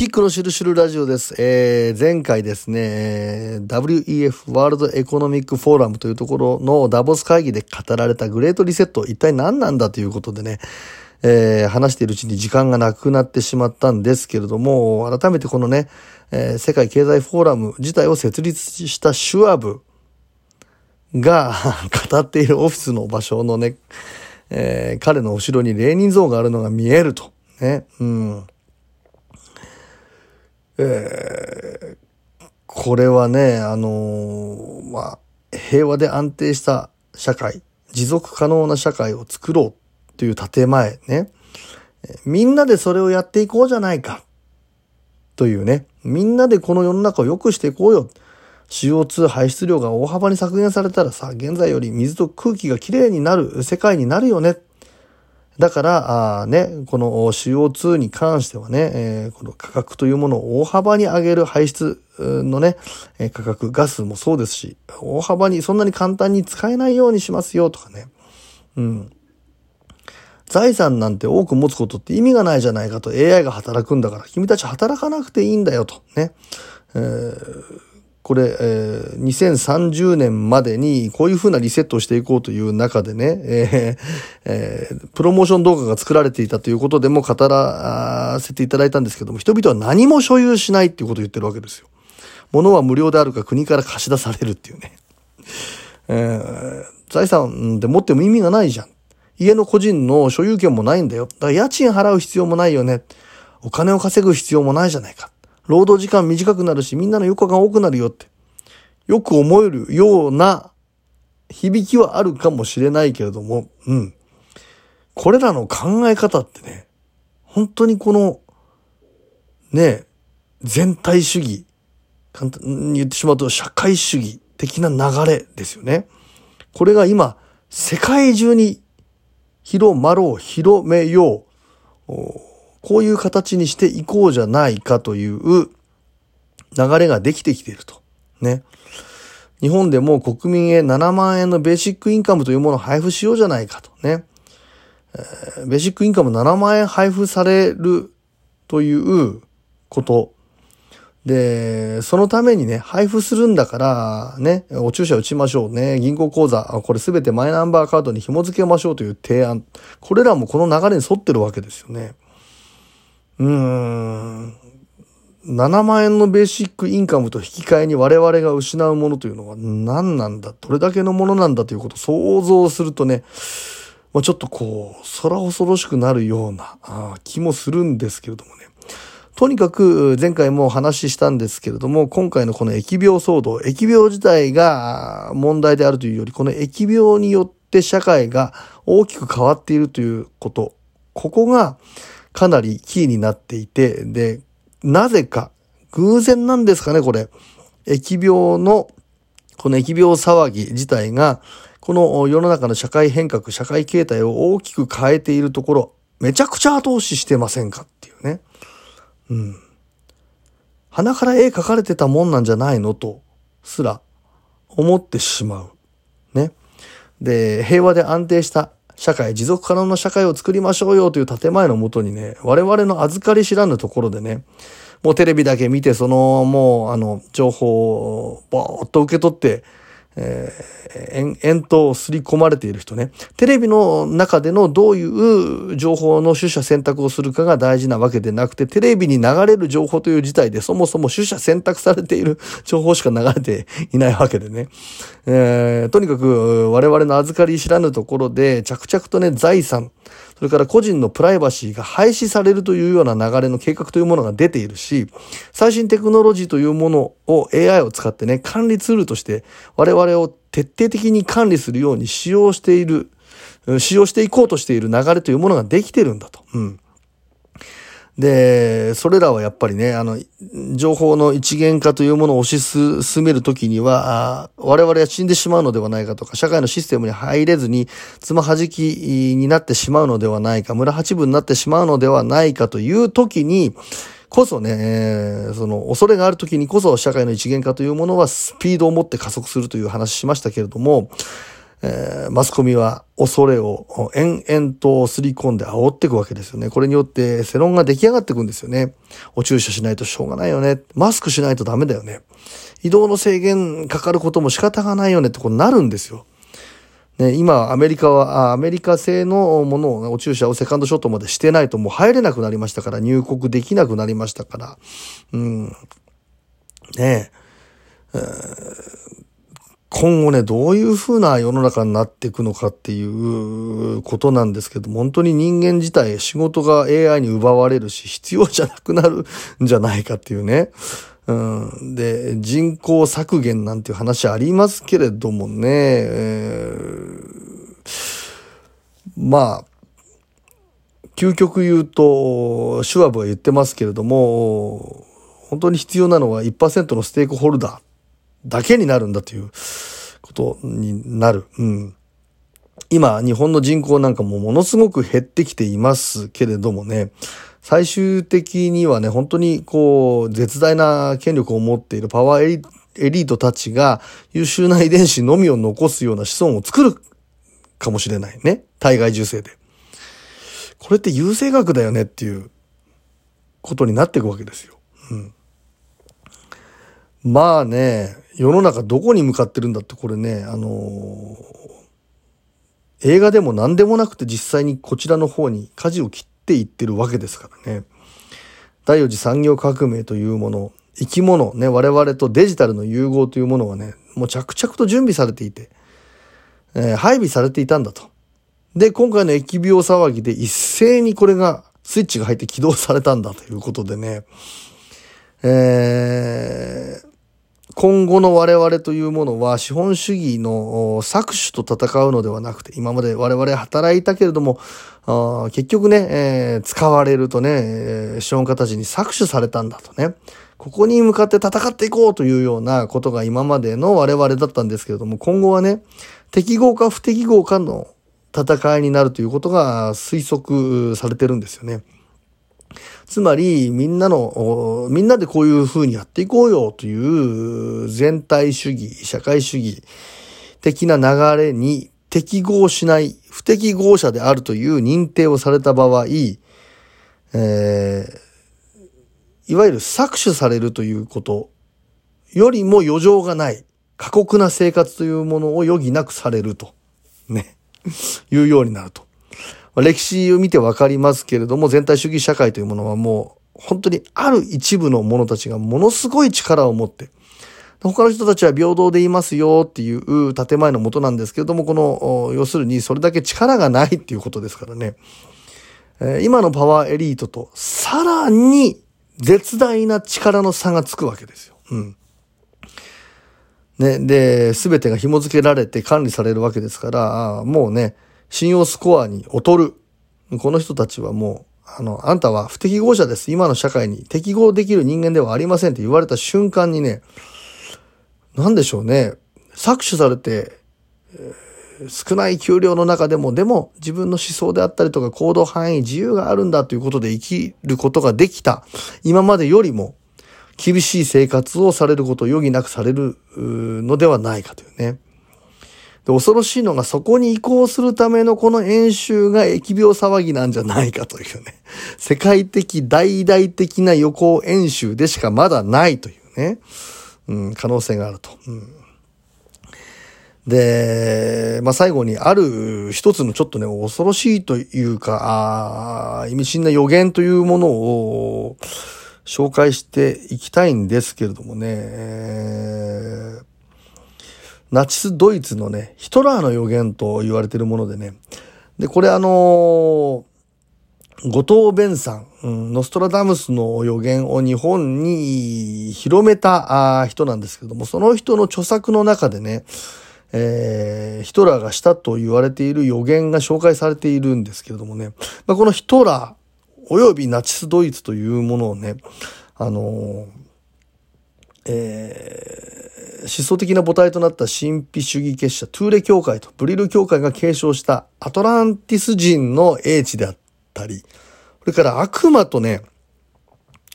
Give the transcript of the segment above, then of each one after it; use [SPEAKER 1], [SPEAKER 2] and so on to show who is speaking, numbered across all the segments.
[SPEAKER 1] キックのシュルシュルラジオです。えー、前回ですね、WEF ワールドエコノミックフォーラムというところのダボス会議で語られたグレートリセット、一体何なんだということでね、えー、話しているうちに時間がなくなってしまったんですけれども、改めてこのね、えー、世界経済フォーラム自体を設立したシュアブが語っているオフィスの場所のね、えー、彼の後ろにレーニン像があるのが見えると。ね。うん。えー、これはね、あのー、まあ、平和で安定した社会、持続可能な社会を作ろうという建前ね。みんなでそれをやっていこうじゃないか。というね。みんなでこの世の中を良くしていこうよ。CO2 排出量が大幅に削減されたらさ、現在より水と空気がきれいになる世界になるよね。だから、あね、この CO2 に関してはね、えー、この価格というものを大幅に上げる排出のね、え、価格、ガスもそうですし、大幅にそんなに簡単に使えないようにしますよとかね。うん。財産なんて多く持つことって意味がないじゃないかと AI が働くんだから、君たち働かなくていいんだよとね。えーこれ、えー、2030年までにこういう風なリセットをしていこうという中でね、えーえー、プロモーション動画が作られていたということでも語らせていただいたんですけども、人々は何も所有しないっていうことを言ってるわけですよ。物は無料であるか国から貸し出されるっていうね。えー、財産で持っても意味がないじゃん。家の個人の所有権もないんだよ。だから家賃払う必要もないよね。お金を稼ぐ必要もないじゃないか。労働時間短くなるし、みんなの余暇が多くなるよって。よく思えるような響きはあるかもしれないけれども、うん。これらの考え方ってね、本当にこの、ね、全体主義、簡単に言ってしまうと社会主義的な流れですよね。これが今、世界中に広まろう、広めよう、こういう形にしていこうじゃないかという流れができてきていると。ね。日本でも国民へ7万円のベーシックインカムというものを配布しようじゃないかとね。ベーシックインカム7万円配布されるということ。で、そのためにね、配布するんだから、ね、お注射打ちましょうね。銀行口座、これすべてマイナンバーカードに紐付けましょうという提案。これらもこの流れに沿ってるわけですよね。うーん。7万円のベーシックインカムと引き換えに我々が失うものというのは何なんだ？どれだけのものなんだということを想像するとね、まあ、ちょっとこう、空恐ろしくなるような気もするんですけれどもね。とにかく前回もお話ししたんですけれども、今回のこの疫病騒動、疫病自体が問題であるというより、この疫病によって社会が大きく変わっているということ、ここがかなりキーになっていて、で、なぜか、偶然なんですかね、これ。疫病の、この疫病騒ぎ自体が、この世の中の社会変革、社会形態を大きく変えているところ、めちゃくちゃ後押ししてませんかっていうね。うん。鼻から絵描かれてたもんなんじゃないのと、すら思ってしまう。ね。で、平和で安定した社会、持続可能な社会を作りましょうよという建前のもとにね、我々の預かり知らぬところでね、もうテレビだけ見て、その、もう、あの、情報をぼーっと受け取って、えー、円と刷り込まれている人ね。テレビの中でのどういう情報の取捨選択をするかが大事なわけでなくて、テレビに流れる情報という事態でそもそも取捨選択されている情報しか流れていないわけでね。えー、とにかく我々の預かり知らぬところで着々とね、財産、それから個人のプライバシーが廃止されるというような流れの計画というものが出ているし、最新テクノロジーというものを AI を使ってね、管理ツールとして我々を徹底的に管理するように使用している、使用していこうとしている流れというものができてるんだと。うん。で、それらはやっぱりね、あの、情報の一元化というものを推し進めるときには、我々は死んでしまうのではないかとか、社会のシステムに入れずに、つまはじきになってしまうのではないか、村八分になってしまうのではないかというときに、こそね、えー、その恐れがあるときにこそ社会の一元化というものはスピードを持って加速するという話しましたけれども、えー、マスコミは恐れを延々とすり込んで煽っていくわけですよね。これによって世論が出来上がっていくんですよね。お注射しないとしょうがないよね。マスクしないとダメだよね。移動の制限かかることも仕方がないよねってことになるんですよ。ね、今、アメリカは、アメリカ製のものを、お注射をセカンドショットまでしてないともう入れなくなりましたから、入国できなくなりましたから、うん。ねえ、今後ね、どういう風な世の中になっていくのかっていうことなんですけど、本当に人間自体仕事が AI に奪われるし、必要じゃなくなるんじゃないかっていうね。うん、で、人口削減なんていう話ありますけれどもね、えー、まあ、究極言うと、シュワブは言ってますけれども、本当に必要なのは1%のステークホルダー。だけになるんだということになる。うん。今、日本の人口なんかもものすごく減ってきていますけれどもね、最終的にはね、本当にこう、絶大な権力を持っているパワーエリートたちが優秀な遺伝子のみを残すような子孫を作るかもしれないね。体外受精で。これって優生学だよねっていうことになっていくわけですよ。うん。まあね、世の中どこに向かってるんだってこれね、あのー、映画でも何でもなくて実際にこちらの方に舵を切っていってるわけですからね。第四次産業革命というもの、生き物、ね、我々とデジタルの融合というものはね、もう着々と準備されていて、えー、配備されていたんだと。で、今回の疫病騒ぎで一斉にこれが、スイッチが入って起動されたんだということでね、えー、今後の我々というものは資本主義の搾取と戦うのではなくて、今まで我々働いたけれども、結局ね、えー、使われるとね、資本家たちに搾取されたんだとね。ここに向かって戦っていこうというようなことが今までの我々だったんですけれども、今後はね、適合か不適合かの戦いになるということが推測されてるんですよね。つまり、みんなの、みんなでこういう風にやっていこうよという全体主義、社会主義的な流れに適合しない、不適合者であるという認定をされた場合、えー、いわゆる搾取されるということよりも余剰がない、過酷な生活というものを余儀なくされると、ね、いうようになると。歴史を見てわかりますけれども、全体主義社会というものはもう、本当にある一部の者たちがものすごい力を持って、他の人たちは平等でいますよっていう建前のもとなんですけれども、この、要するにそれだけ力がないっていうことですからね。え今のパワーエリートとさらに絶大な力の差がつくわけですよ。うん。ね、で、すべてが紐付けられて管理されるわけですから、もうね、信用スコアに劣る。この人たちはもう、あの、あんたは不適合者です。今の社会に適合できる人間ではありませんって言われた瞬間にね、なんでしょうね。搾取されて、えー、少ない給料の中でも、でも自分の思想であったりとか行動範囲、自由があるんだということで生きることができた。今までよりも厳しい生活をされることを余儀なくされるのではないかというね。で、恐ろしいのがそこに移行するためのこの演習が疫病騒ぎなんじゃないかというね。世界的大々的な予行演習でしかまだないというね。うん、可能性があると。うんで、まあ、最後にある一つのちょっとね、恐ろしいというか、あ意味深な予言というものを紹介していきたいんですけれどもね、えーナチスドイツのね、ヒトラーの予言と言われているものでね。で、これあのー、後藤弁さん、うん、ノストラダムスの予言を日本に広めた人なんですけども、その人の著作の中でね、えー、ヒトラーがしたと言われている予言が紹介されているんですけれどもね、まあ、このヒトラー、及びナチスドイツというものをね、あのー、えー思想的な母体となった神秘主義結社トゥーレ教会とブリル教会が継承したアトランティス人の英知であったり、それから悪魔とね、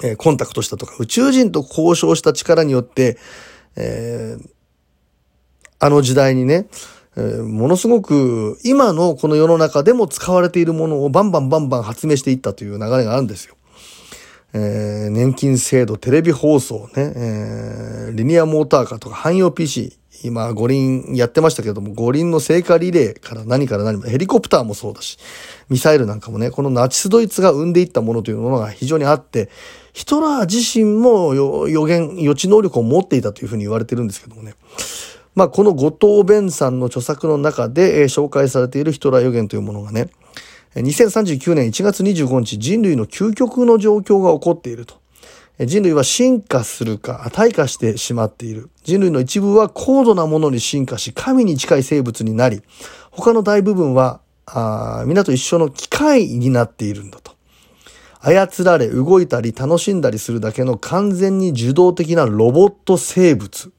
[SPEAKER 1] え、コンタクトしたとか、宇宙人と交渉した力によって、えー、あの時代にね、えー、ものすごく今のこの世の中でも使われているものをバンバンバンバン発明していったという流れがあるんですよ。えー、年金制度、テレビ放送ね、えー、リニアモーターカーとか汎用 PC、今五輪やってましたけれども、五輪の聖火リレーから何から何まで、ヘリコプターもそうだし、ミサイルなんかもね、このナチスドイツが生んでいったものというものが非常にあって、ヒトラー自身も予言、予知能力を持っていたというふうに言われてるんですけどもね。まあ、この後藤弁さんの著作の中で、えー、紹介されているヒトラー予言というものがね、2039年1月25日、人類の究極の状況が起こっていると。人類は進化するか、退化してしまっている。人類の一部は高度なものに進化し、神に近い生物になり、他の大部分は、皆と一緒の機械になっているんだと。操られ、動いたり楽しんだりするだけの完全に受動的なロボット生物。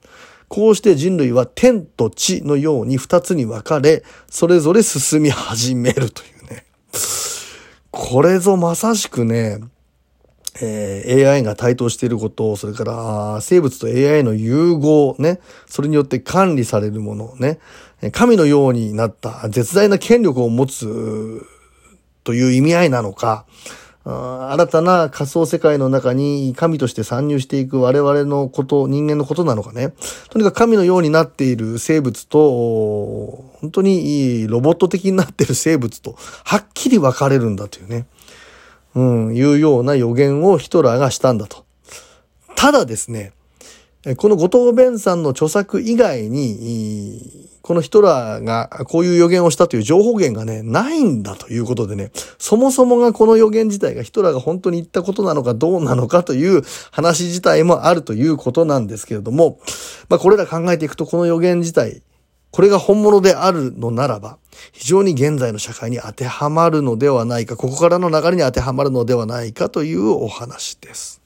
[SPEAKER 1] こうして人類は天と地のように二つに分かれ、それぞれ進み始めるというね。これぞまさしくね、えー、AI が台頭していること、それから生物と AI の融合ね、それによって管理されるものね、神のようになった絶大な権力を持つという意味合いなのか、新たな仮想世界の中に神として参入していく我々のこと、人間のことなのかね。とにかく神のようになっている生物と、本当にロボット的になっている生物と、はっきり分かれるんだというね。うん、いうような予言をヒトラーがしたんだと。ただですね、この後藤弁さんの著作以外に、このヒトラーがこういう予言をしたという情報源がね、ないんだということでね、そもそもがこの予言自体がヒトラーが本当に言ったことなのかどうなのかという話自体もあるということなんですけれども、まあこれら考えていくとこの予言自体、これが本物であるのならば、非常に現在の社会に当てはまるのではないか、ここからの流れに当てはまるのではないかというお話です。